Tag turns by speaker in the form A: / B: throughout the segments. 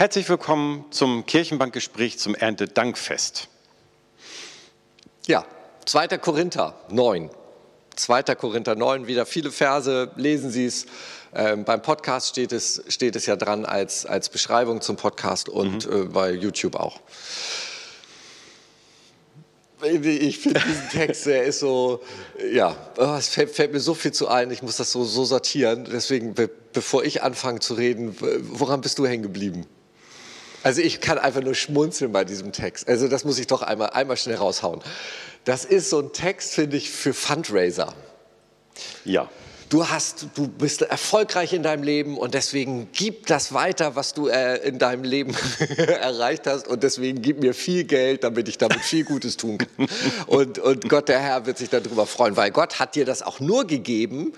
A: Herzlich willkommen zum Kirchenbankgespräch zum Erntedankfest.
B: Ja, 2. Korinther 9. 2. Korinther 9, wieder viele Verse, lesen Sie es. Ähm, beim Podcast steht es, steht es ja dran als, als Beschreibung zum Podcast und mhm. äh, bei YouTube auch. Ich finde diesen Text, der ist so, ja, oh, es fällt, fällt, mir so viel zu ein, ich muss das so, so sortieren. Deswegen, be bevor ich anfange zu reden, woran bist du hängen geblieben? Also ich kann einfach nur schmunzeln bei diesem Text. Also das muss ich doch einmal, einmal schnell raushauen. Das ist so ein Text, finde ich, für Fundraiser.
A: Ja
B: du hast, du bist erfolgreich in deinem Leben und deswegen gib das weiter, was du äh, in deinem Leben erreicht hast und deswegen gib mir viel Geld, damit ich damit viel Gutes tun kann. Und, und Gott, der Herr, wird sich darüber freuen, weil Gott hat dir das auch nur gegeben,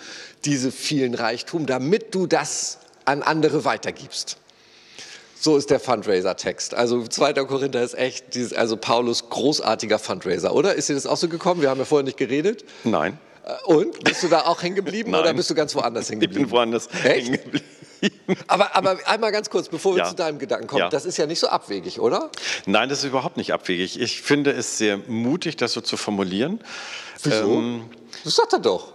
B: diese vielen Reichtum, damit du das an andere weitergibst. So ist der Fundraiser-Text. Also 2. Korinther ist echt, dieses, also Paulus großartiger Fundraiser, oder? Ist dir das auch so gekommen? Wir haben ja vorher nicht geredet.
A: Nein.
B: Äh, und? Bist du da auch hängen geblieben oder bist du ganz woanders hängen geblieben?
A: Ich bin woanders hängen geblieben.
B: Aber, aber, einmal ganz kurz, bevor wir ja. zu deinem Gedanken kommen, ja. das ist ja nicht so abwegig, oder?
A: Nein, das ist überhaupt nicht abwegig. Ich finde es sehr mutig, das so zu formulieren.
B: Wieso? Ähm, das sagt er doch.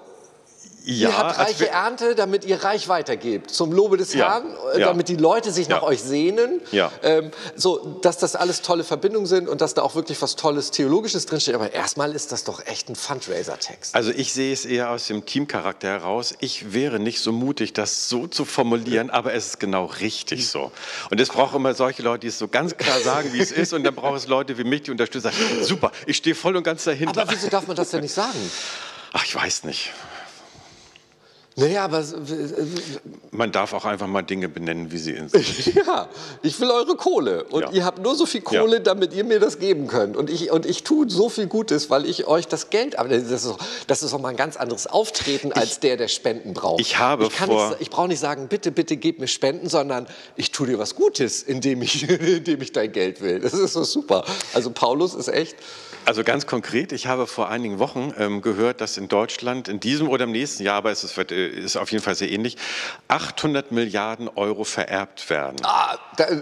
B: Ja, ihr habt reiche Ernte, damit ihr reich weitergebt, zum Lobe des ja, Herrn, äh, ja. damit die Leute sich nach euch sehnen. Ja. Ähm, so, dass das alles tolle Verbindungen sind und dass da auch wirklich was Tolles Theologisches drinsteht. Aber erstmal ist das doch echt ein Fundraiser-Text.
A: Also ich sehe es eher aus dem Teamcharakter heraus. Ich wäre nicht so mutig, das so zu formulieren, aber es ist genau richtig so. Und es braucht immer solche Leute, die es so ganz klar sagen, wie es ist. Und dann braucht es Leute wie mich, die unterstützen. Super, ich stehe voll und ganz dahinter.
B: Aber wieso darf man das denn nicht sagen?
A: Ach, ich weiß nicht.
B: Naja, aber.
A: Man darf auch einfach mal Dinge benennen, wie sie sind.
B: ja, ich will eure Kohle. Und ja. ihr habt nur so viel Kohle, ja. damit ihr mir das geben könnt. Und ich, und ich tue so viel Gutes, weil ich euch das Geld. Aber das ist, das ist auch mal ein ganz anderes Auftreten als ich, der, der Spenden braucht.
A: Ich habe
B: ich
A: vor.
B: Nicht, ich brauche nicht sagen, bitte, bitte gib mir Spenden, sondern ich tue dir was Gutes, indem ich, indem ich dein Geld will. Das ist so super. Also Paulus ist echt.
A: Also ganz konkret, ich habe vor einigen Wochen ähm, gehört, dass in Deutschland in diesem oder im nächsten Jahr, aber es ist, äh, ist auf jeden Fall sehr ähnlich, 800 Milliarden Euro vererbt werden.
B: Ah,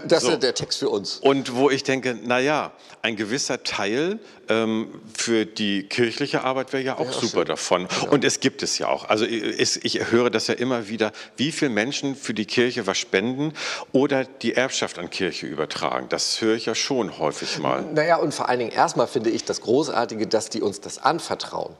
B: das so. ist der Text für uns.
A: Und wo ich denke, naja, ein gewisser Teil ähm, für die kirchliche Arbeit wäre ja auch ja, super schön. davon. Genau. Und es gibt es ja auch. Also ich, ich höre das ja immer wieder, wie viele Menschen für die Kirche was spenden oder die Erbschaft an Kirche übertragen. Das höre ich ja schon häufig mal.
B: Naja, und vor allen Dingen erstmal finde ich das Großartige, dass die uns das anvertrauen.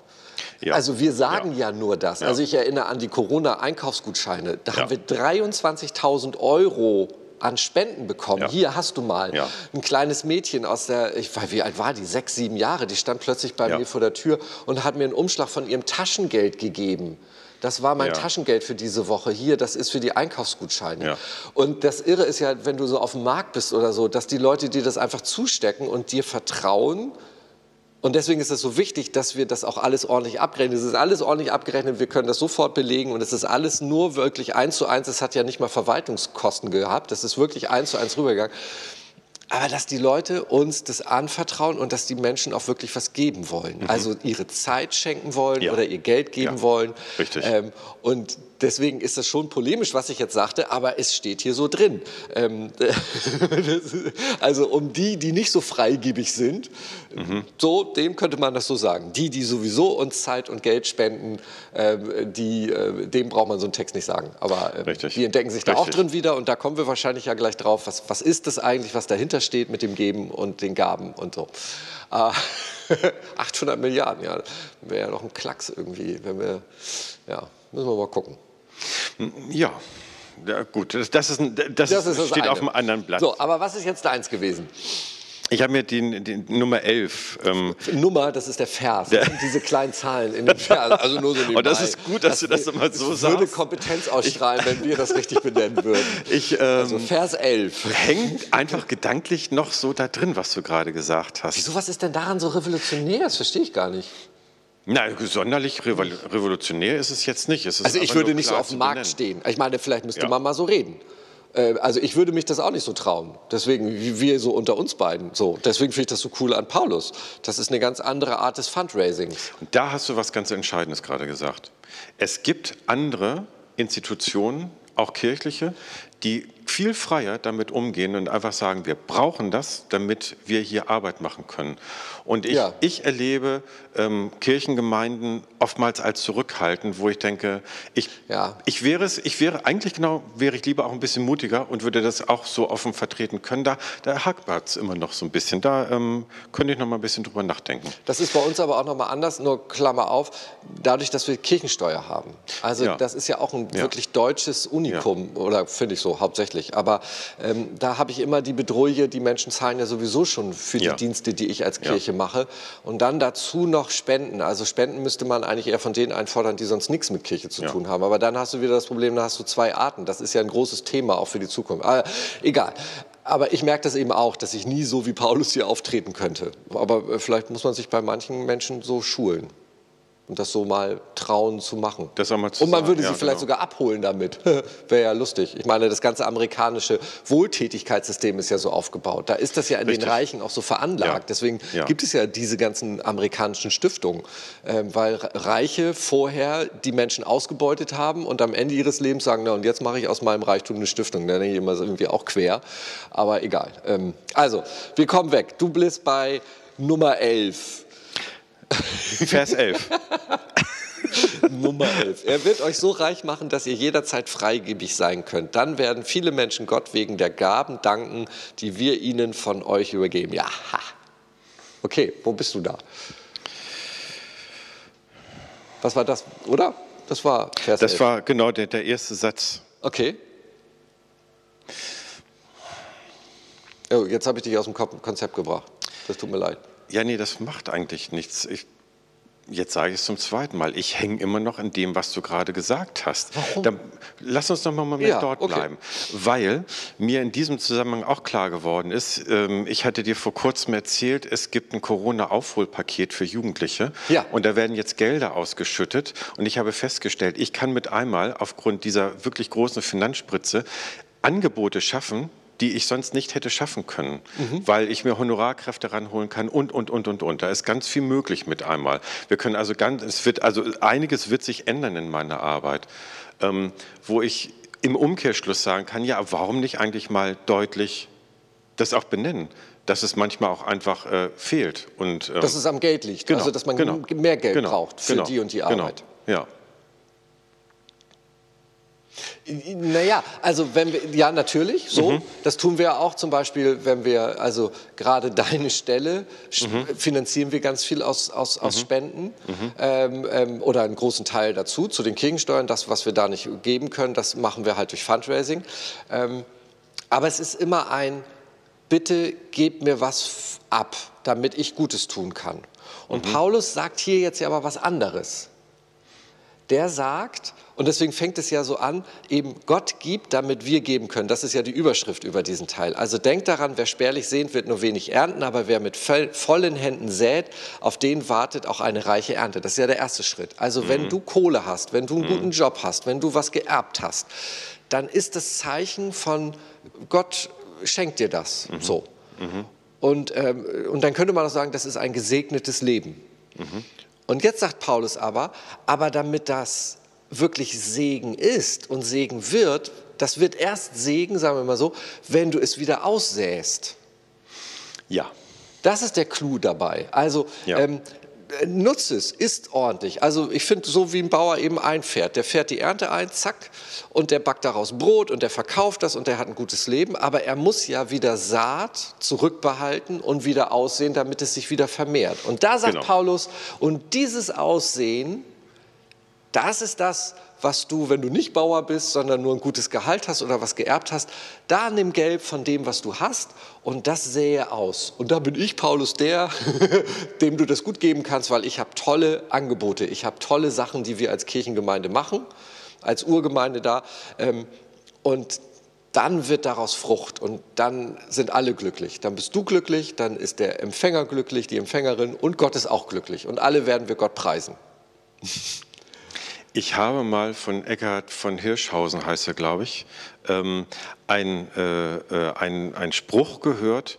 B: Ja. Also wir sagen ja, ja nur das. Ja. Also ich erinnere an die Corona-Einkaufsgutscheine. Da haben wir 23.000 Euro an Spenden bekommen. Ja. Hier hast du mal ja. ein kleines Mädchen aus der, ich weiß, wie alt war die, sechs, sieben Jahre, die stand plötzlich bei ja. mir vor der Tür und hat mir einen Umschlag von ihrem Taschengeld gegeben. Das war mein Taschengeld für diese Woche. Hier, das ist für die Einkaufsgutscheine. Und das Irre ist ja, wenn du so auf dem Markt bist oder so, dass die Leute dir das einfach zustecken und dir vertrauen, und deswegen ist es so wichtig, dass wir das auch alles ordentlich abrechnen. Es ist alles ordentlich abgerechnet, wir können das sofort belegen und es ist alles nur wirklich eins zu eins. Es hat ja nicht mal Verwaltungskosten gehabt, das ist wirklich eins zu eins rübergegangen. Aber dass die Leute uns das anvertrauen und dass die Menschen auch wirklich was geben wollen. Mhm. Also ihre Zeit schenken wollen ja. oder ihr Geld geben ja. wollen.
A: Richtig. Ähm,
B: und deswegen ist das schon polemisch, was ich jetzt sagte, aber es steht hier so drin. Ähm, also um die, die nicht so freigebig sind, mhm. so, dem könnte man das so sagen. Die, die sowieso uns Zeit und Geld spenden, äh, die, äh, dem braucht man so einen Text nicht sagen. Aber äh, die entdecken sich da Richtig. auch drin wieder und da kommen wir wahrscheinlich ja gleich drauf, was, was ist das eigentlich, was dahinter steht mit dem Geben und den Gaben und so. 800 Milliarden, ja, wäre ja noch ein Klacks irgendwie, wenn wir, ja, müssen wir mal gucken.
A: Ja, ja gut, das, das, ist, das, das ist steht auf einem anderen Blatt.
B: So, aber was ist jetzt deins gewesen?
A: Ich habe mir die, die, Nummer 11.
B: Ähm Nummer, das ist der Vers. Der diese kleinen Zahlen in dem Vers. Also nur so
A: Und das ist gut, dass das du das immer so
B: sagst.
A: Das
B: würde Kompetenz ausstrahlen, ich, wenn wir das richtig benennen würden.
A: Ich, ähm, also Vers 11. Hängt einfach gedanklich noch so da drin, was du gerade gesagt hast.
B: Wieso, was ist denn daran so revolutionär? Das verstehe ich gar nicht.
A: Na, sonderlich revolutionär ist es jetzt nicht. Es
B: also ich würde nicht so auf dem Markt benennen. stehen. Ich meine, vielleicht müsste ja. man mal so reden. Äh, also ich würde mich das auch nicht so trauen. Deswegen, wie wir so unter uns beiden. So. Deswegen finde ich das so cool an Paulus. Das ist eine ganz andere Art des Fundraisings.
A: Und da hast du was ganz Entscheidendes gerade gesagt. Es gibt andere Institutionen, auch kirchliche, die viel freier damit umgehen und einfach sagen, wir brauchen das, damit wir hier Arbeit machen können. Und ich, ja. ich erlebe ähm, Kirchengemeinden oftmals als zurückhaltend, wo ich denke, ich, ja. ich wäre es, ich wäre eigentlich genau, wäre ich lieber auch ein bisschen mutiger und würde das auch so offen vertreten können. Da, da hakt es immer noch so ein bisschen. Da ähm, könnte ich noch mal ein bisschen drüber nachdenken.
B: Das ist bei uns aber auch noch mal anders, nur Klammer auf, dadurch, dass wir Kirchensteuer haben. Also ja. das ist ja auch ein wirklich deutsches Unikum, oder finde ich so hauptsächlich. Aber ähm, da habe ich immer die Bedrohung, die Menschen zahlen ja sowieso schon für die Dienste, die ich als Kirche mache. Und dann dazu noch Spenden. Also Spenden müsste man eigentlich eher von denen einfordern, die sonst nichts mit Kirche zu ja. tun haben. Aber dann hast du wieder das Problem, da hast du zwei Arten. Das ist ja ein großes Thema auch für die Zukunft. Aber ah, egal. Aber ich merke das eben auch, dass ich nie so wie Paulus hier auftreten könnte. Aber äh, vielleicht muss man sich bei manchen Menschen so schulen und das so mal trauen zu machen.
A: Das
B: mal zu und man würde sie ja, vielleicht genau. sogar abholen damit. Wäre ja lustig. Ich meine, das ganze amerikanische Wohltätigkeitssystem ist ja so aufgebaut. Da ist das ja in Richtig. den Reichen auch so veranlagt. Ja. Deswegen ja. gibt es ja diese ganzen amerikanischen Stiftungen, ähm, weil Reiche vorher die Menschen ausgebeutet haben und am Ende ihres Lebens sagen, na und jetzt mache ich aus meinem Reichtum eine Stiftung. Da denke ich immer irgendwie auch quer, aber egal. Ähm, also, wir kommen weg. Du bist bei Nummer 11.
A: Vers 11.
B: Nummer 11. Er wird euch so reich machen, dass ihr jederzeit freigebig sein könnt. Dann werden viele Menschen Gott wegen der Gaben danken, die wir ihnen von euch übergeben. Ja, okay, wo bist du da? Was war das, oder? Das war
A: Vers Das 11. war genau der, der erste Satz.
B: Okay. Oh, jetzt habe ich dich aus dem Konzept gebracht. Das tut mir leid.
A: Ja, nee, das macht eigentlich nichts. Ich, jetzt sage ich es zum zweiten Mal. Ich hänge immer noch in dem, was du gerade gesagt hast. Warum? Dann, lass uns noch mal einen Moment ja, dort okay. bleiben. Weil mir in diesem Zusammenhang auch klar geworden ist, ähm, ich hatte dir vor kurzem erzählt, es gibt ein Corona-Aufholpaket für Jugendliche. Ja. Und da werden jetzt Gelder ausgeschüttet. Und ich habe festgestellt, ich kann mit einmal aufgrund dieser wirklich großen Finanzspritze Angebote schaffen, die ich sonst nicht hätte schaffen können, mhm. weil ich mir Honorarkräfte ranholen kann und, und, und, und, und. Da ist ganz viel möglich mit einmal. Wir können also ganz, es wird, also einiges wird sich ändern in meiner Arbeit, ähm, wo ich im Umkehrschluss sagen kann, ja, warum nicht eigentlich mal deutlich das auch benennen? dass es manchmal auch einfach äh, fehlt. Und,
B: ähm, dass es am Geld liegt, genau, also dass man genau, mehr Geld genau, braucht für genau, die und die genau. Arbeit.
A: Genau, ja.
B: Naja, also wenn wir, ja natürlich, so, mhm. das tun wir auch zum Beispiel, wenn wir, also gerade deine Stelle mhm. finanzieren wir ganz viel aus, aus, aus mhm. Spenden mhm. ähm, ähm, oder einen großen Teil dazu, zu den Kirchensteuern, das, was wir da nicht geben können, das machen wir halt durch Fundraising. Ähm, aber es ist immer ein, bitte gebt mir was ab, damit ich Gutes tun kann. Und mhm. Paulus sagt hier jetzt ja aber was anderes. Der sagt, und deswegen fängt es ja so an, eben Gott gibt, damit wir geben können. Das ist ja die Überschrift über diesen Teil. Also denkt daran, wer spärlich sehnt, wird nur wenig ernten, aber wer mit vollen Händen sät, auf den wartet auch eine reiche Ernte. Das ist ja der erste Schritt. Also mhm. wenn du Kohle hast, wenn du einen mhm. guten Job hast, wenn du was geerbt hast, dann ist das Zeichen von Gott schenkt dir das. Mhm. So. Mhm. Und, ähm, und dann könnte man auch sagen, das ist ein gesegnetes Leben. Mhm. Und jetzt sagt Paulus aber, aber damit das wirklich Segen ist und Segen wird, das wird erst Segen, sagen wir mal so, wenn du es wieder aussäst.
A: Ja.
B: Das ist der Clou dabei. Also ja. ähm, nutze es, ist ordentlich. Also ich finde, so wie ein Bauer eben einfährt. Der fährt die Ernte ein, zack, und der backt daraus Brot und der verkauft das und der hat ein gutes Leben. Aber er muss ja wieder Saat zurückbehalten und wieder aussehen, damit es sich wieder vermehrt. Und da sagt genau. Paulus, und dieses Aussehen, das ist das, was du, wenn du nicht Bauer bist, sondern nur ein gutes Gehalt hast oder was geerbt hast, da nimm Gelb von dem, was du hast und das sähe aus. Und da bin ich, Paulus, der, dem du das gut geben kannst, weil ich habe tolle Angebote, ich habe tolle Sachen, die wir als Kirchengemeinde machen, als Urgemeinde da. Ähm, und dann wird daraus Frucht und dann sind alle glücklich. Dann bist du glücklich, dann ist der Empfänger glücklich, die Empfängerin und Gott ist auch glücklich. Und alle werden wir Gott preisen.
A: Ich habe mal von Eckhard von Hirschhausen, heißt er, glaube ich, ähm, ein, äh, äh, ein, ein Spruch gehört.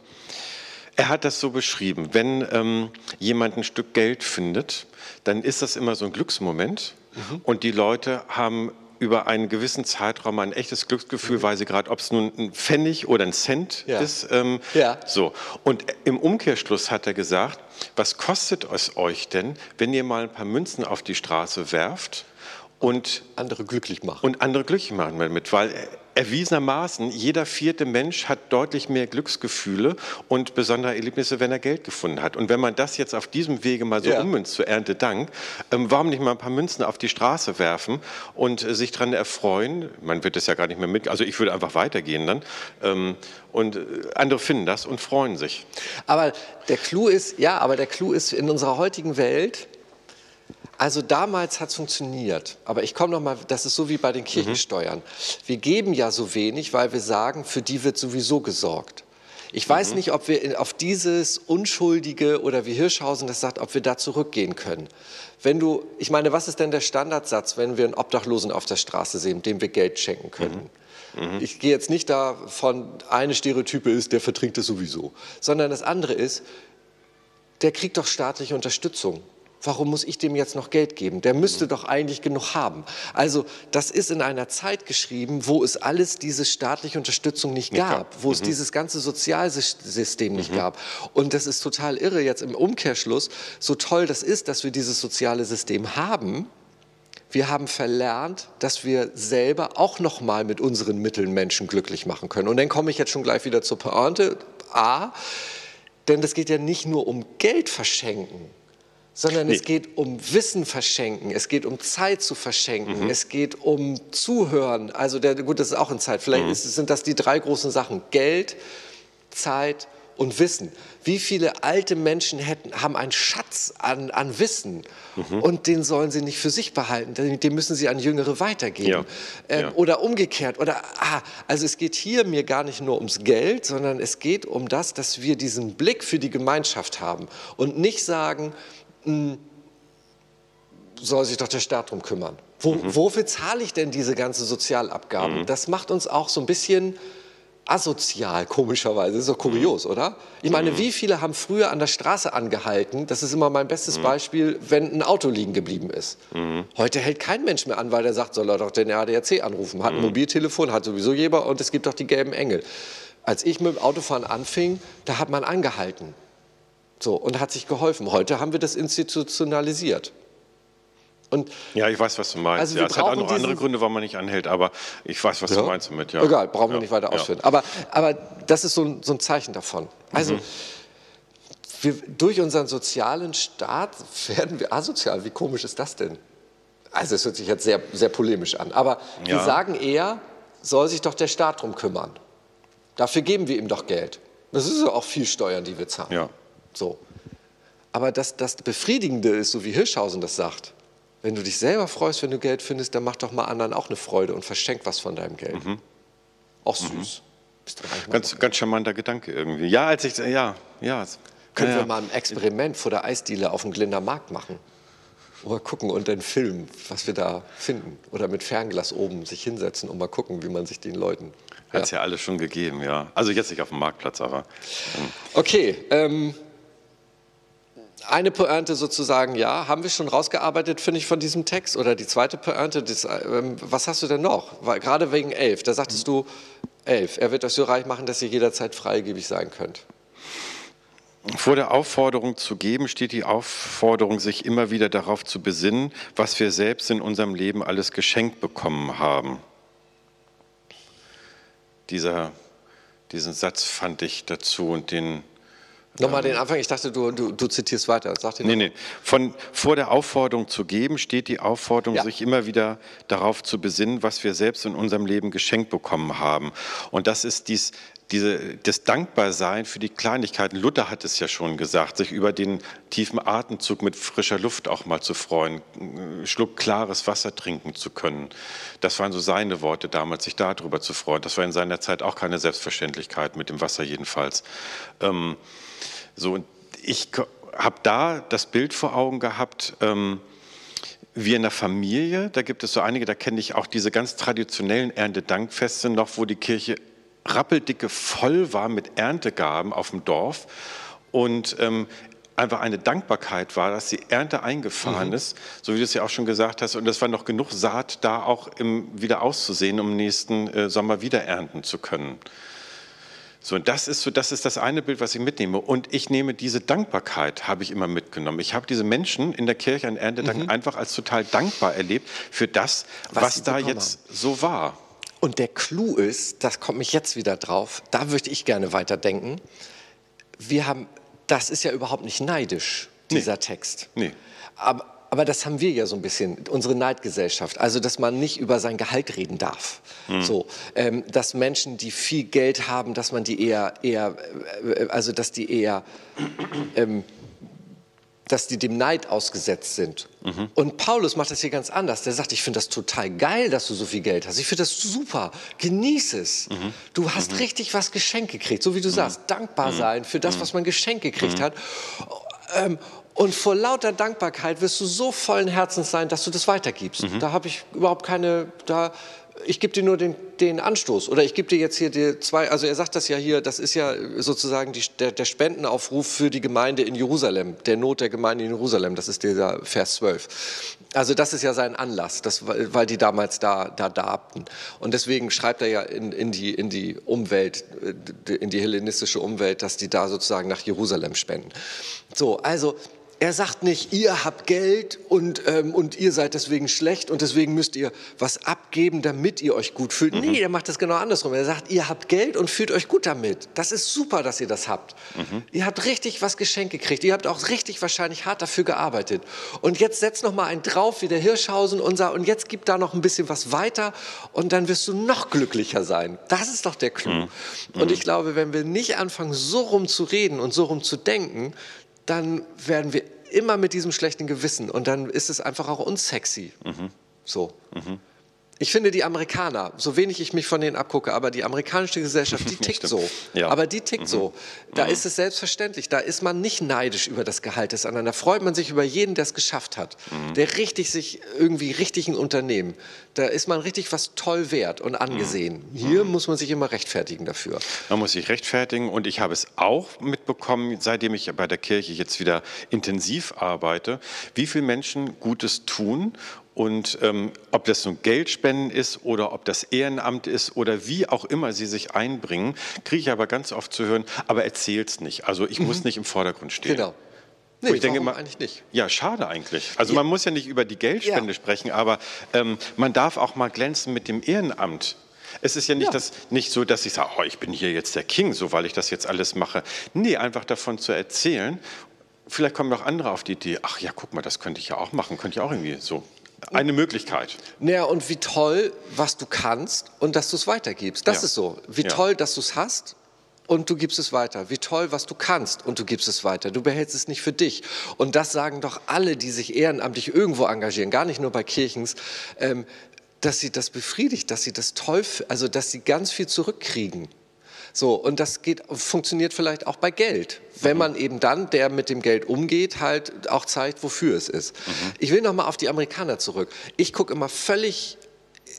A: Er hat das so beschrieben, wenn ähm, jemand ein Stück Geld findet, dann ist das immer so ein Glücksmoment mhm. und die Leute haben über einen gewissen Zeitraum ein echtes Glücksgefühl, mhm. weil sie gerade, ob es nun ein Pfennig oder ein Cent ja. ist. Ähm, ja. So. Und im Umkehrschluss hat er gesagt, was kostet es euch denn, wenn ihr mal ein paar Münzen auf die Straße werft und
B: andere glücklich machen.
A: Und andere glücklich machen damit, weil erwiesenermaßen jeder vierte Mensch hat deutlich mehr Glücksgefühle und besondere Erlebnisse, wenn er Geld gefunden hat. Und wenn man das jetzt auf diesem Wege mal so ja. ummünzt zu Erntedank, ähm, warum nicht mal ein paar Münzen auf die Straße werfen und äh, sich daran erfreuen? Man wird das ja gar nicht mehr mit, also ich würde einfach weitergehen dann. Ähm, und äh, andere finden das und freuen sich.
B: Aber der Clou ist, ja, aber der Clou ist in unserer heutigen Welt, also damals hat es funktioniert, aber ich komme noch mal, das ist so wie bei den mhm. Kirchensteuern. Mhm. Wir geben ja so wenig, weil wir sagen, für die wird sowieso gesorgt. Ich weiß mhm. nicht, ob wir auf dieses Unschuldige oder wie Hirschhausen das sagt, ob wir da zurückgehen können. Wenn du, ich meine, was ist denn der Standardsatz, wenn wir einen Obdachlosen auf der Straße sehen, dem wir Geld schenken können? Mhm. Mhm. Ich gehe jetzt nicht davon, eine Stereotype ist, der vertrinkt es sowieso, sondern das andere ist, der kriegt doch staatliche Unterstützung. Warum muss ich dem jetzt noch Geld geben? Der müsste doch eigentlich genug haben. Also das ist in einer Zeit geschrieben, wo es alles diese staatliche Unterstützung nicht gab, wo es mhm. dieses ganze Sozialsystem nicht mhm. gab. Und das ist total irre jetzt im Umkehrschluss, so toll das ist, dass wir dieses soziale System haben. Wir haben verlernt, dass wir selber auch noch mal mit unseren Mitteln Menschen glücklich machen können. Und dann komme ich jetzt schon gleich wieder zur Pointe. A, denn es geht ja nicht nur um Geld verschenken sondern nee. es geht um Wissen verschenken, es geht um Zeit zu verschenken, mhm. es geht um Zuhören. Also der, gut, das ist auch in Zeit. Vielleicht mhm. ist, sind das die drei großen Sachen: Geld, Zeit und Wissen. Wie viele alte Menschen hätten, haben einen Schatz an, an Wissen mhm. und den sollen sie nicht für sich behalten, den, den müssen sie an Jüngere weitergeben. Ja. Ähm, ja. Oder umgekehrt. Oder, ah, also es geht hier mir gar nicht nur ums Geld, sondern es geht um das, dass wir diesen Blick für die Gemeinschaft haben und nicht sagen, soll sich doch der Staat drum kümmern. Wo, mhm. Wofür zahle ich denn diese ganzen Sozialabgaben? Mhm. Das macht uns auch so ein bisschen asozial, komischerweise. Das ist doch kurios, mhm. oder? Ich meine, mhm. wie viele haben früher an der Straße angehalten? Das ist immer mein bestes mhm. Beispiel, wenn ein Auto liegen geblieben ist. Mhm. Heute hält kein Mensch mehr an, weil der sagt, soll er doch den ADAC anrufen. Hat ein Mobiltelefon, hat sowieso jeder und es gibt doch die gelben Engel. Als ich mit dem Autofahren anfing, da hat man angehalten. So, und hat sich geholfen. Heute haben wir das institutionalisiert.
A: Und ja, ich weiß, was du meinst. Also ja, es hat auch noch andere Gründe, warum man nicht anhält, aber ich weiß, was ja. du meinst damit. Ja.
B: Egal, brauchen wir nicht weiter ausführen. Aber, aber das ist so ein, so ein Zeichen davon. Also mhm. wir, durch unseren sozialen Staat werden wir asozial. Wie komisch ist das denn? Also es hört sich jetzt sehr, sehr polemisch an. Aber wir sagen eher, soll sich doch der Staat drum kümmern. Dafür geben wir ihm doch Geld. Das ist ja auch viel Steuern, die wir zahlen. Ja. So. Aber das, das Befriedigende ist, so wie Hirschhausen das sagt, wenn du dich selber freust, wenn du Geld findest, dann mach doch mal anderen auch eine Freude und verschenk was von deinem Geld. Mhm. Auch süß.
A: Mhm. Ganz, ganz charmanter Gedanke irgendwie. Ja, als ich, ja, ja.
B: Können
A: ja.
B: wir mal ein Experiment vor der Eisdiele auf dem Glinder Markt machen? Oder gucken und dann filmen, was wir da finden. Oder mit Fernglas oben sich hinsetzen und mal gucken, wie man sich den Leuten.
A: Hat es ja. ja alles schon gegeben, ja. Also jetzt nicht auf dem Marktplatz, aber.
B: Ähm. Okay, ähm, eine Pointe sozusagen, ja, haben wir schon rausgearbeitet, finde ich, von diesem Text. Oder die zweite Pointe, das, ähm, was hast du denn noch? Weil, gerade wegen elf, da sagtest du, elf, er wird euch so reich machen, dass ihr jederzeit freigebig sein könnt.
A: Vor der Aufforderung zu geben steht die Aufforderung, sich immer wieder darauf zu besinnen, was wir selbst in unserem Leben alles geschenkt bekommen haben. Dieser, diesen Satz fand ich dazu und den
B: Nochmal den Anfang, ich dachte, du, du, du zitierst weiter.
A: Sag den nee, nee. Von, vor der Aufforderung zu geben steht die Aufforderung, ja. sich immer wieder darauf zu besinnen, was wir selbst in unserem Leben geschenkt bekommen haben. Und das ist dies, diese, das Dankbarsein für die Kleinigkeiten. Luther hat es ja schon gesagt, sich über den tiefen Atemzug mit frischer Luft auch mal zu freuen, einen Schluck klares Wasser trinken zu können. Das waren so seine Worte damals, sich darüber zu freuen. Das war in seiner Zeit auch keine Selbstverständlichkeit, mit dem Wasser jedenfalls. Ähm, so, und ich habe da das Bild vor Augen gehabt, ähm, wie in der Familie, da gibt es so einige, da kenne ich auch diese ganz traditionellen Erntedankfeste noch, wo die Kirche rappeldicke voll war mit Erntegaben auf dem Dorf. Und ähm, einfach eine Dankbarkeit war, dass die Ernte eingefahren mhm. ist, so wie du es ja auch schon gesagt hast. Und das war noch genug Saat da auch im, wieder auszusehen, um nächsten äh, Sommer wieder ernten zu können. So, und das ist so, das ist das eine Bild, was ich mitnehme. Und ich nehme diese Dankbarkeit, habe ich immer mitgenommen. Ich habe diese Menschen in der Kirche an Erntedank mhm. einfach als total dankbar erlebt für das, was, was da jetzt so war.
B: Und der Clou ist, das kommt mich jetzt wieder drauf, da möchte ich gerne weiterdenken. Wir haben, das ist ja überhaupt nicht neidisch, dieser nee. Text. Nee. Aber, aber das haben wir ja so ein bisschen, unsere Neidgesellschaft. Also, dass man nicht über sein Gehalt reden darf. Mhm. So, ähm, dass Menschen, die viel Geld haben, dass man die eher, eher äh, also, dass die eher, ähm, dass die dem Neid ausgesetzt sind. Mhm. Und Paulus macht das hier ganz anders. Der sagt, ich finde das total geil, dass du so viel Geld hast. Ich finde das super. Genieß es. Mhm. Du hast mhm. richtig was geschenkt gekriegt. So wie du mhm. sagst, dankbar mhm. sein für das, mhm. was man geschenkt gekriegt hat. Ähm, und vor lauter Dankbarkeit wirst du so vollen Herzens sein, dass du das weitergibst. Mhm. Da habe ich überhaupt keine, da, ich gebe dir nur den, den Anstoß. Oder ich gebe dir jetzt hier die zwei, also er sagt das ja hier, das ist ja sozusagen die, der, der, Spendenaufruf für die Gemeinde in Jerusalem, der Not der Gemeinde in Jerusalem, das ist dieser Vers 12. Also das ist ja sein Anlass, das, weil die damals da, da darbten. Und deswegen schreibt er ja in, in, die, in die Umwelt, äh, in die hellenistische Umwelt, dass die da sozusagen nach Jerusalem spenden. So, also er sagt nicht, ihr habt Geld und, ähm, und ihr seid deswegen schlecht und deswegen müsst ihr was abgeben, damit ihr euch gut fühlt. Mhm. Nee, er macht das genau andersrum. Er sagt, ihr habt Geld und fühlt euch gut damit. Das ist super, dass ihr das habt. Mhm. Ihr habt richtig was geschenkt gekriegt. Ihr habt auch richtig wahrscheinlich hart dafür gearbeitet. Und jetzt setzt noch mal einen drauf wie der Hirschhausen und sagt, und jetzt gib da noch ein bisschen was weiter und dann wirst du noch glücklicher sein. Das ist doch der Clou. Mhm. Und ich glaube, wenn wir nicht anfangen, so rum zu reden und so rum zu denken, dann werden wir immer mit diesem schlechten Gewissen und dann ist es einfach auch unsexy. Mhm. So. Mhm. Ich finde die Amerikaner, so wenig ich mich von denen abgucke, aber die amerikanische Gesellschaft, die tickt so. Ja. Aber die tickt mhm. so. Da mhm. ist es selbstverständlich. Da ist man nicht neidisch über das Gehalt des anderen. Da freut man sich über jeden, der es geschafft hat. Mhm. Der richtig sich irgendwie richtig ein Unternehmen. Da ist man richtig was toll wert und angesehen. Mhm. Hier mhm. muss man sich immer rechtfertigen dafür.
A: Man muss sich rechtfertigen und ich habe es auch mitbekommen, seitdem ich bei der Kirche jetzt wieder intensiv arbeite, wie viele Menschen Gutes tun und ähm, ob das nun Geldspenden ist oder ob das Ehrenamt ist oder wie auch immer sie sich einbringen, kriege ich aber ganz oft zu hören, aber erzähl's nicht. Also ich mhm. muss nicht im Vordergrund stehen. Genau.
B: Nee, ich denke mal, eigentlich nicht.
A: Ja, schade eigentlich. Also ja. man muss ja nicht über die Geldspende ja. sprechen, aber ähm, man darf auch mal glänzen mit dem Ehrenamt. Es ist ja nicht, ja. Das, nicht so, dass ich sage, oh, ich bin hier jetzt der King, so weil ich das jetzt alles mache. Nee, einfach davon zu erzählen. Vielleicht kommen auch andere auf die Idee, ach ja, guck mal, das könnte ich ja auch machen, könnte ich auch irgendwie so eine Möglichkeit.
B: Naja, und wie toll, was du kannst und dass du es weitergibst. Das ja. ist so. Wie ja. toll, dass du es hast und du gibst es weiter. Wie toll, was du kannst und du gibst es weiter. Du behältst es nicht für dich. Und das sagen doch alle, die sich ehrenamtlich irgendwo engagieren, gar nicht nur bei Kirchens, ähm, dass sie das befriedigt, dass sie das toll, also dass sie ganz viel zurückkriegen. So, und das geht, funktioniert vielleicht auch bei Geld, wenn mhm. man eben dann, der mit dem Geld umgeht, halt auch zeigt, wofür es ist. Mhm. Ich will nochmal auf die Amerikaner zurück. Ich gucke immer völlig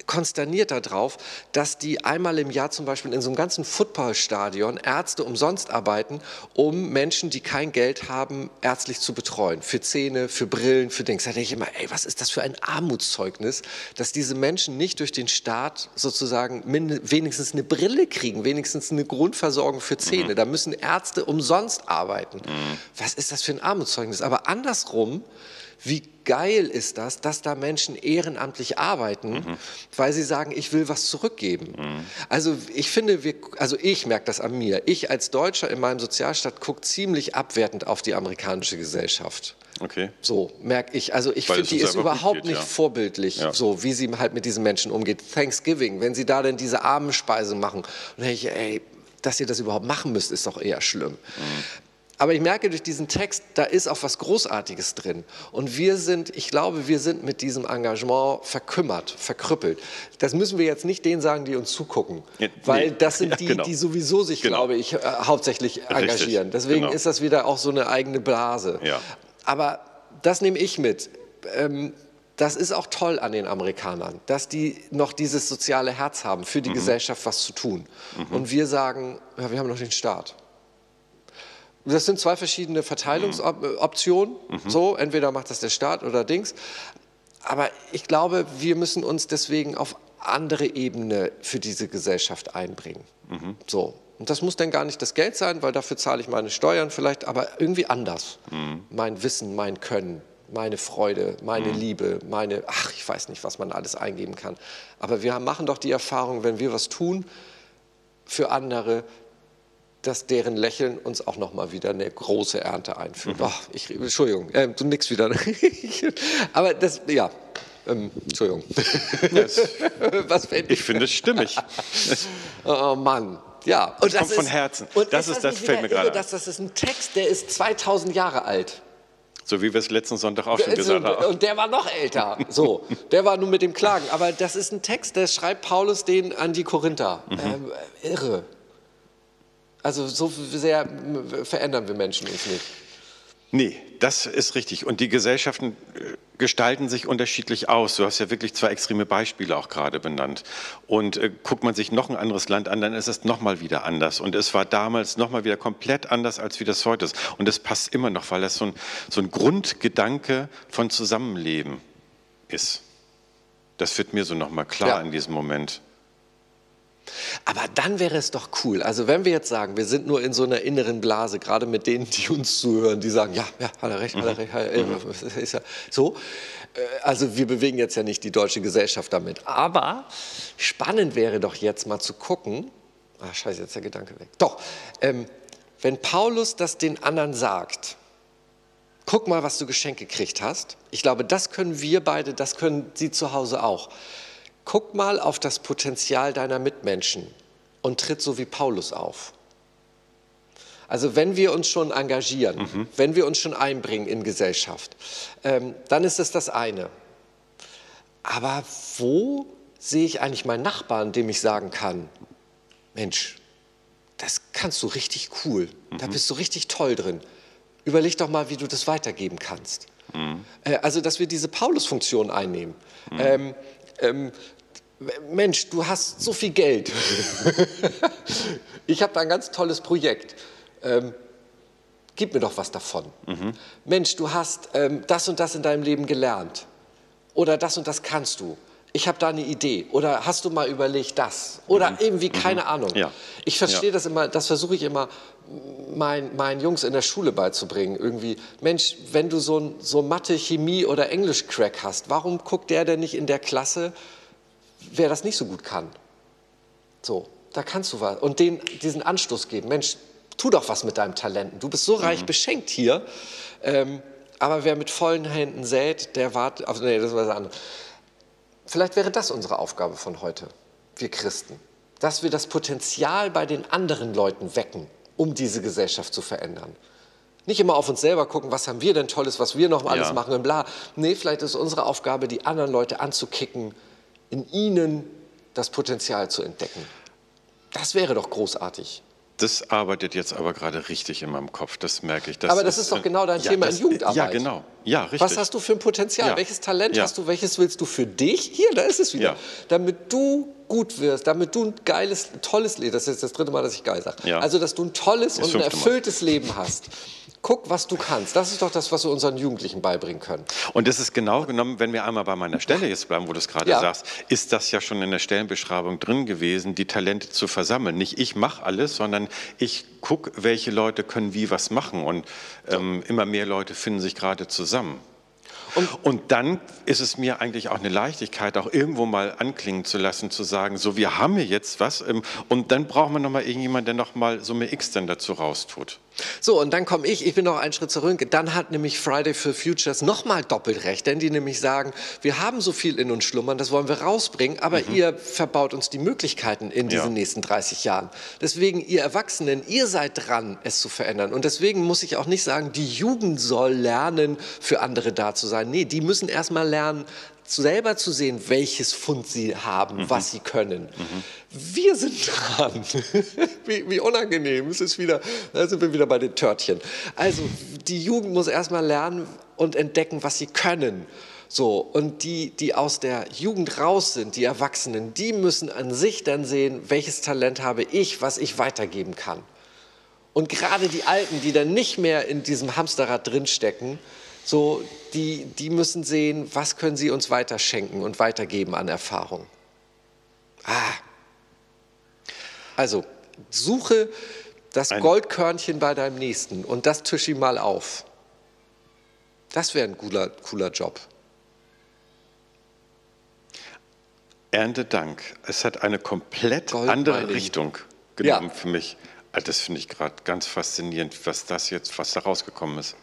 B: konsterniert darauf, dass die einmal im Jahr zum Beispiel in so einem ganzen Footballstadion Ärzte umsonst arbeiten, um Menschen, die kein Geld haben, ärztlich zu betreuen. Für Zähne, für Brillen, für Dings. Da denke ich immer, ey, was ist das für ein Armutszeugnis, dass diese Menschen nicht durch den Staat sozusagen wenigstens eine Brille kriegen, wenigstens eine Grundversorgung für Zähne. Mhm. Da müssen Ärzte umsonst arbeiten. Mhm. Was ist das für ein Armutszeugnis? Aber andersrum, wie geil ist das, dass da Menschen ehrenamtlich arbeiten, mhm. weil sie sagen, ich will was zurückgeben. Mhm. Also ich finde, wir, also ich merke das an mir. Ich als Deutscher in meinem Sozialstaat gucke ziemlich abwertend auf die amerikanische Gesellschaft. Okay. So merke ich. Also ich finde, die ist überhaupt geht, nicht ja. vorbildlich, ja. so wie sie halt mit diesen Menschen umgeht. Thanksgiving, wenn sie da denn diese armen Speisen machen, dann denke ich, ey, dass ihr das überhaupt machen müsst, ist doch eher schlimm. Mhm. Aber ich merke durch diesen Text, da ist auch was Großartiges drin. Und wir sind, ich glaube, wir sind mit diesem Engagement verkümmert, verkrüppelt. Das müssen wir jetzt nicht denen sagen, die uns zugucken. Ja, weil nee. das sind die, ja, genau. die sowieso sich, genau. glaube ich, äh, hauptsächlich engagieren. Deswegen genau. ist das wieder auch so eine eigene Blase. Ja. Aber das nehme ich mit. Ähm, das ist auch toll an den Amerikanern, dass die noch dieses soziale Herz haben, für die mhm. Gesellschaft was zu tun. Mhm. Und wir sagen, ja, wir haben noch den Staat. Das sind zwei verschiedene Verteilungsoptionen. Mhm. So, entweder macht das der Staat oder Dings. Aber ich glaube, wir müssen uns deswegen auf andere Ebene für diese Gesellschaft einbringen. Mhm. So. Und das muss dann gar nicht das Geld sein, weil dafür zahle ich meine Steuern vielleicht, aber irgendwie anders. Mhm. Mein Wissen, mein Können, meine Freude, meine mhm. Liebe, meine, ach, ich weiß nicht, was man alles eingeben kann. Aber wir machen doch die Erfahrung, wenn wir was tun für andere, dass deren Lächeln uns auch noch mal wieder eine große Ernte einführt. Mhm. Oh, ich, Entschuldigung, äh, du nix wieder. Aber das, ja, ähm, Entschuldigung.
A: Was ich finde es stimmig.
B: oh Mann. Ja,
A: und das, kommt ist, von Herzen. Und das, ist, das fällt mir gerade
B: Das, das ist ein Text, der ist 2000 Jahre alt.
A: So wie wir es letzten Sonntag auch schon gesagt haben.
B: Und der war noch älter. So, der war nur mit dem Klagen. Aber das ist ein Text, der schreibt Paulus den an die Korinther. Mhm. Ähm, irre. Also so sehr verändern wir Menschen uns nicht.
A: Nee, das ist richtig. Und die Gesellschaften äh, gestalten sich unterschiedlich aus. Du hast ja wirklich zwei extreme Beispiele auch gerade benannt. Und äh, guckt man sich noch ein anderes Land an, dann ist es nochmal wieder anders. Und es war damals nochmal wieder komplett anders, als wie das heute ist. Und das passt immer noch, weil das so ein, so ein Grundgedanke von Zusammenleben ist. Das wird mir so nochmal klar ja. in diesem Moment.
B: Aber dann wäre es doch cool. Also wenn wir jetzt sagen, wir sind nur in so einer inneren Blase, gerade mit denen, die uns zuhören, die sagen, ja, ja, hat er recht, hat er recht, hat er, mhm. ist ja so. Äh, also wir bewegen jetzt ja nicht die deutsche Gesellschaft damit. Aber spannend wäre doch jetzt mal zu gucken, ah scheiße, jetzt der Gedanke weg. Doch, ähm, wenn Paulus das den anderen sagt, guck mal, was du geschenkt gekriegt hast. Ich glaube, das können wir beide, das können Sie zu Hause auch. Guck mal auf das Potenzial deiner Mitmenschen und tritt so wie Paulus auf. Also wenn wir uns schon engagieren, mhm. wenn wir uns schon einbringen in Gesellschaft, ähm, dann ist es das eine. Aber wo sehe ich eigentlich meinen Nachbarn, dem ich sagen kann, Mensch, das kannst du richtig cool, mhm. da bist du richtig toll drin. Überleg doch mal, wie du das weitergeben kannst. Mhm. Äh, also, dass wir diese Paulus-Funktion einnehmen. Mhm. Ähm, ähm, Mensch, du hast so viel Geld. ich habe da ein ganz tolles Projekt. Ähm, gib mir doch was davon. Mhm. Mensch, du hast ähm, das und das in deinem Leben gelernt. Oder das und das kannst du. Ich habe da eine Idee. Oder hast du mal überlegt das? Oder mhm. irgendwie, keine mhm. Ahnung. Ja. Ich verstehe ja. das immer, das versuche ich immer meinen mein Jungs in der Schule beizubringen. Irgendwie, Mensch, wenn du so, so Mathe, Chemie oder Englisch-Crack hast, warum guckt der denn nicht in der Klasse wer das nicht so gut kann. So, da kannst du was. Und den, diesen Anstoß geben. Mensch, tu doch was mit deinem Talenten. Du bist so reich mhm. beschenkt hier. Ähm, aber wer mit vollen Händen sät, der wartet. Also, nee, das war das andere. Vielleicht wäre das unsere Aufgabe von heute, wir Christen. Dass wir das Potenzial bei den anderen Leuten wecken, um diese Gesellschaft zu verändern. Nicht immer auf uns selber gucken, was haben wir denn Tolles, was wir noch alles ja. machen und bla. Nee, vielleicht ist unsere Aufgabe, die anderen Leute anzukicken, in ihnen das Potenzial zu entdecken. Das wäre doch großartig.
A: Das arbeitet jetzt aber gerade richtig in meinem Kopf, das merke ich.
B: Das aber das ist, ist doch genau dein ja, Thema das, in Jugendarbeit.
A: Ja, genau. Ja, richtig.
B: Was hast du für ein Potenzial? Ja. Welches Talent ja. hast du? Welches willst du für dich? Hier, da ist es wieder. Damit du gut wirst, damit du ein geiles, tolles Leben, das ist das dritte Mal, dass ich geil sage. Also, dass du ein tolles das und ein erfülltes Mal. Leben hast. Guck, was du kannst. Das ist doch das, was wir unseren Jugendlichen beibringen können.
A: Und das ist genau genommen, wenn wir einmal bei meiner Stelle jetzt bleiben, wo du es gerade ja. sagst, ist das ja schon in der Stellenbeschreibung drin gewesen, die Talente zu versammeln. Nicht ich mache alles, sondern ich gucke, welche Leute können wie was machen. Und ähm, immer mehr Leute finden sich gerade zusammen. Und, und, dann ist es mir eigentlich auch eine Leichtigkeit, auch irgendwo mal anklingen zu lassen, zu sagen, so wir haben hier jetzt was ähm, und dann braucht man nochmal irgendjemand, der nochmal Summe X dann dazu raustut.
B: So, und dann komme ich, ich bin noch einen Schritt zurück. Dann hat nämlich Friday for Futures nochmal doppelt recht, denn die nämlich sagen, wir haben so viel in uns schlummern, das wollen wir rausbringen, aber mhm. ihr verbaut uns die Möglichkeiten in diesen ja. nächsten 30 Jahren. Deswegen, ihr Erwachsenen, ihr seid dran, es zu verändern. Und deswegen muss ich auch nicht sagen, die Jugend soll lernen, für andere da zu sein. Nee, die müssen erstmal lernen, selber zu sehen, welches Fund sie haben, mhm. was sie können. Mhm. Wir sind dran. wie, wie, unangenehm. Es ist wieder, da sind wir wieder bei den Törtchen. Also die Jugend muss erstmal lernen und entdecken, was sie können. So, und die, die aus der Jugend raus sind, die Erwachsenen, die müssen an sich dann sehen, welches Talent habe ich, was ich weitergeben kann. Und gerade die Alten, die dann nicht mehr in diesem Hamsterrad drinstecken, so, die, die müssen sehen, was können sie uns weiterschenken und weitergeben an Erfahrung. Ah. Also, suche das ein Goldkörnchen bei deinem Nächsten und das tisch ihm mal auf. Das wäre ein cooler, cooler Job.
A: Erntedank. Es hat eine komplett andere Richtung genommen ja. für mich. Ah, das finde ich gerade ganz faszinierend, was das jetzt, was da rausgekommen ist.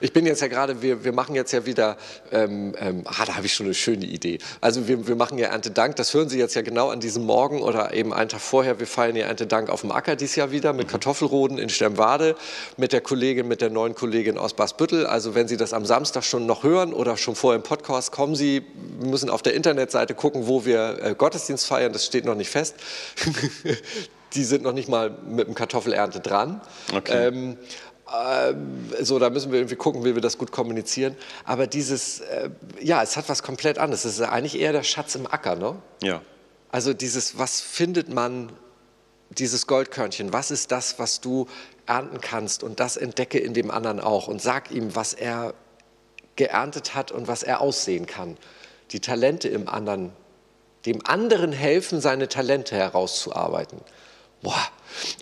B: Ich bin jetzt ja gerade, wir, wir machen jetzt ja wieder, ähm, ähm, ah, da habe ich schon eine schöne Idee. Also wir, wir machen ja Erntedank, das hören Sie jetzt ja genau an diesem Morgen oder eben einen Tag vorher. Wir feiern ja Erntedank auf dem Acker dieses Jahr wieder mit mhm. Kartoffelroden in Sternwade, mit der Kollegin, mit der neuen Kollegin aus Basbüttel. Also wenn Sie das am Samstag schon noch hören oder schon vorher im Podcast, kommen Sie, wir müssen auf der Internetseite gucken, wo wir äh, Gottesdienst feiern, das steht noch nicht fest. die sind noch nicht mal mit dem Kartoffelernte dran. Okay. Ähm, ähm, so, da müssen wir irgendwie gucken, wie wir das gut kommunizieren. Aber dieses, äh, ja, es hat was komplett anderes. Es ist eigentlich eher der Schatz im Acker, ne?
A: Ja.
B: Also dieses, was findet man, dieses Goldkörnchen, was ist das, was du ernten kannst und das entdecke in dem anderen auch und sag ihm, was er geerntet hat und was er aussehen kann. Die Talente im anderen, dem anderen helfen, seine Talente herauszuarbeiten. Boah,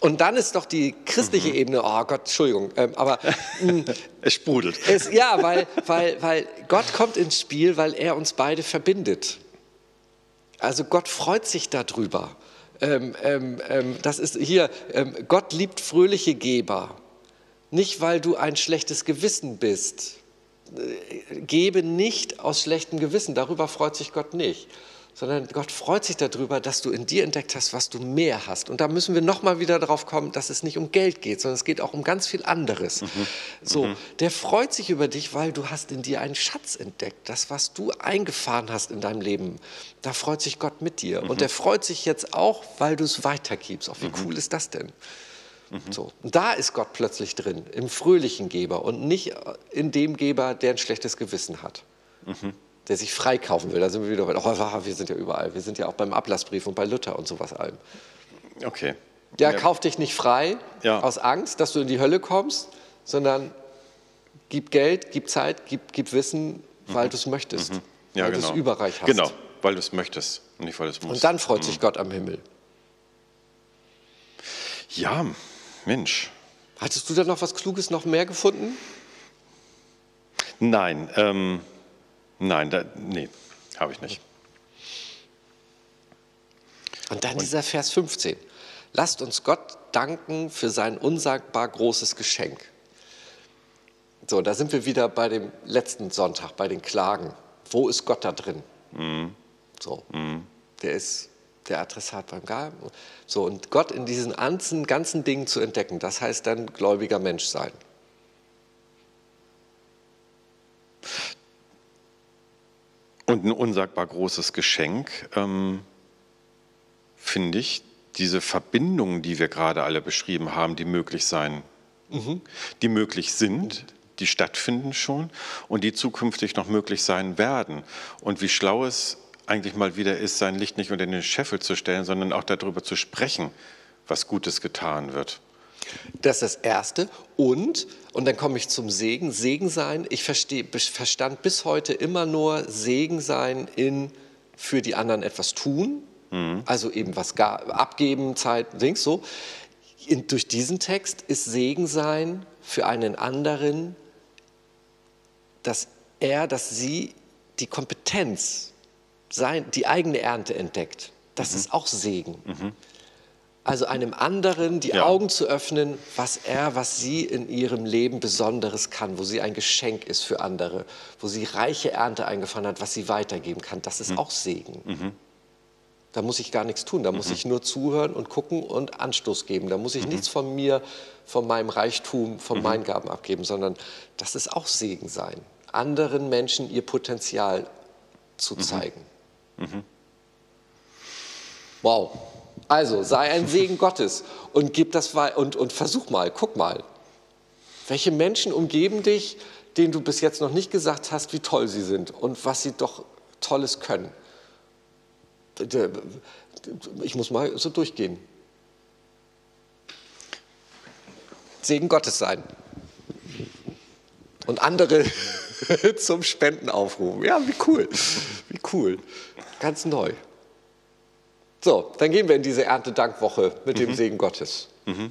B: und dann ist doch die christliche mhm. Ebene, oh Gott, Entschuldigung, ähm, aber
A: mm, es sprudelt.
B: Es, ja, weil, weil, weil Gott kommt ins Spiel, weil er uns beide verbindet. Also Gott freut sich darüber. Ähm, ähm, ähm das ist hier, ähm, Gott liebt fröhliche Geber. Nicht, weil du ein schlechtes Gewissen bist. Äh, gebe nicht aus schlechtem Gewissen, darüber freut sich Gott nicht sondern Gott freut sich darüber, dass du in dir entdeckt hast, was du mehr hast. Und da müssen wir nochmal wieder darauf kommen, dass es nicht um Geld geht, sondern es geht auch um ganz viel anderes. Mhm. So, mhm. der freut sich über dich, weil du hast in dir einen Schatz entdeckt. Das, was du eingefahren hast in deinem Leben, da freut sich Gott mit dir. Mhm. Und der freut sich jetzt auch, weil du es weitergibst. Auch wie mhm. cool ist das denn? Mhm. So. Und da ist Gott plötzlich drin, im fröhlichen Geber und nicht in dem Geber, der ein schlechtes Gewissen hat. Der sich freikaufen will. Da sind wir wieder bei, oh, wir sind ja überall. Wir sind ja auch beim Ablassbrief und bei Luther und sowas allem.
A: Okay.
B: Der ja. kauft dich nicht frei ja. aus Angst, dass du in die Hölle kommst, sondern gib Geld, gib Zeit, gib, gib Wissen, weil mhm. du es möchtest. Mhm. Ja, weil genau. du es überreich hast.
A: Genau, weil du es möchtest und nicht weil du es musst.
B: Und dann freut mhm. sich Gott am Himmel.
A: Ja, Mensch.
B: Hattest du da noch was Kluges noch mehr gefunden?
A: Nein, ähm, Nein, da, nee, habe ich nicht.
B: Und dann Und dieser Vers 15. Lasst uns Gott danken für sein unsagbar großes Geschenk. So, da sind wir wieder bei dem letzten Sonntag, bei den Klagen. Wo ist Gott da drin? Mhm. So, mhm. der ist der Adressat beim Gaben. So, und Gott in diesen ganzen, ganzen Dingen zu entdecken, das heißt dann gläubiger Mensch sein.
A: Und ein unsagbar großes Geschenk, ähm, finde ich, diese Verbindungen, die wir gerade alle beschrieben haben, die möglich sein, mhm. die möglich sind, die stattfinden schon und die zukünftig noch möglich sein werden. Und wie schlau es eigentlich mal wieder ist, sein Licht nicht unter den Scheffel zu stellen, sondern auch darüber zu sprechen, was Gutes getan wird.
B: Das ist das Erste. Und, und dann komme ich zum Segen, Segen sein. Ich versteh, verstand bis heute immer nur Segen sein in für die anderen etwas tun, mhm. also eben was abgeben, Zeit, Dings so. In, durch diesen Text ist Segen sein für einen anderen, dass er, dass sie die Kompetenz, sein, die eigene Ernte entdeckt. Das mhm. ist auch Segen. Mhm. Also einem anderen die ja. Augen zu öffnen, was er, was sie in ihrem Leben Besonderes kann, wo sie ein Geschenk ist für andere, wo sie reiche Ernte eingefahren hat, was sie weitergeben kann. Das ist mhm. auch Segen. Mhm. Da muss ich gar nichts tun, da muss mhm. ich nur zuhören und gucken und Anstoß geben. Da muss ich mhm. nichts von mir, von meinem Reichtum, von mhm. meinen Gaben abgeben, sondern das ist auch Segen sein. Anderen Menschen ihr Potenzial zu mhm. zeigen. Wow. Also sei ein Segen Gottes und gib das und, und versuch mal, guck mal. Welche Menschen umgeben dich, denen du bis jetzt noch nicht gesagt hast, wie toll sie sind und was sie doch Tolles können? Ich muss mal so durchgehen. Segen Gottes sein. Und andere zum Spenden aufrufen. Ja, wie cool. Wie cool. Ganz neu. So, dann gehen wir in diese Erntedankwoche mit mhm. dem Segen Gottes. Mhm.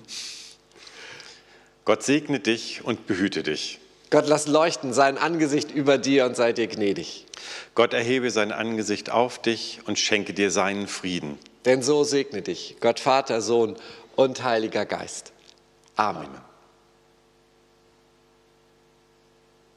A: Gott segne dich und behüte dich.
B: Gott lass leuchten sein Angesicht über dir und sei dir gnädig.
A: Gott erhebe sein Angesicht auf dich und schenke dir seinen Frieden.
B: Denn so segne dich Gott Vater, Sohn und Heiliger Geist. Amen. Amen.